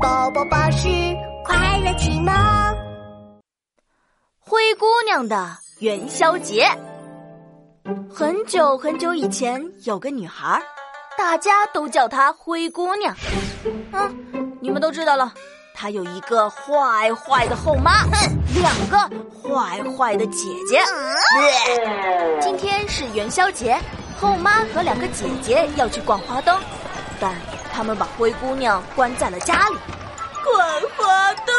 宝宝巴士快乐启蒙。灰姑娘的元宵节。很久很久以前，有个女孩，大家都叫她灰姑娘。嗯，你们都知道了，她有一个坏坏的后妈，两个坏坏的姐姐。今天是元宵节，后妈和两个姐姐要去逛花灯，但。他们把灰姑娘关在了家里，逛花灯，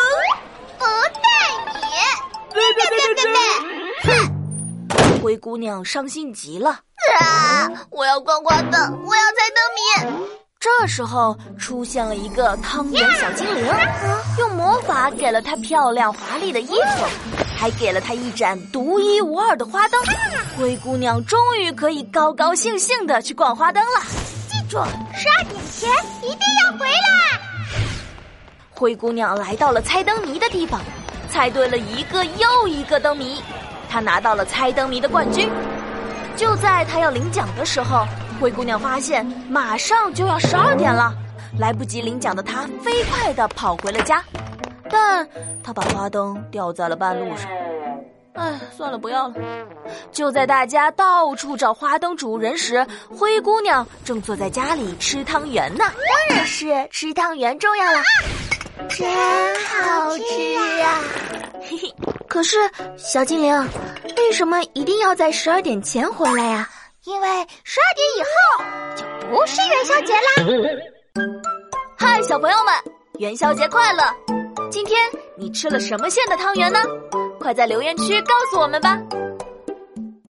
不带你！别别别别别！哼！灰姑娘伤心极了。啊！我要逛花灯，我要猜灯谜。这时候出现了一个汤圆小精灵，用魔法给了她漂亮华丽的衣服，还给了她一盏独一无二的花灯。灰姑娘终于可以高高兴兴的去逛花灯了。十二点前一定要回来。灰姑娘来到了猜灯谜的地方，猜对了一个又一个灯谜，她拿到了猜灯谜的冠军。就在她要领奖的时候，灰姑娘发现马上就要十二点了，来不及领奖的她飞快的跑回了家，但她把花灯掉在了半路上。哎，算了，不要了。就在大家到处找花灯主人时，灰姑娘正坐在家里吃汤圆呢。当然是吃汤圆重要了，真好吃啊！嘿嘿。可是小精灵，为什么一定要在十二点前回来呀？因为十二点以后就不是元宵节啦。嗨，小朋友们，元宵节快乐！今天你吃了什么馅的汤圆呢？快在留言区告诉我们吧。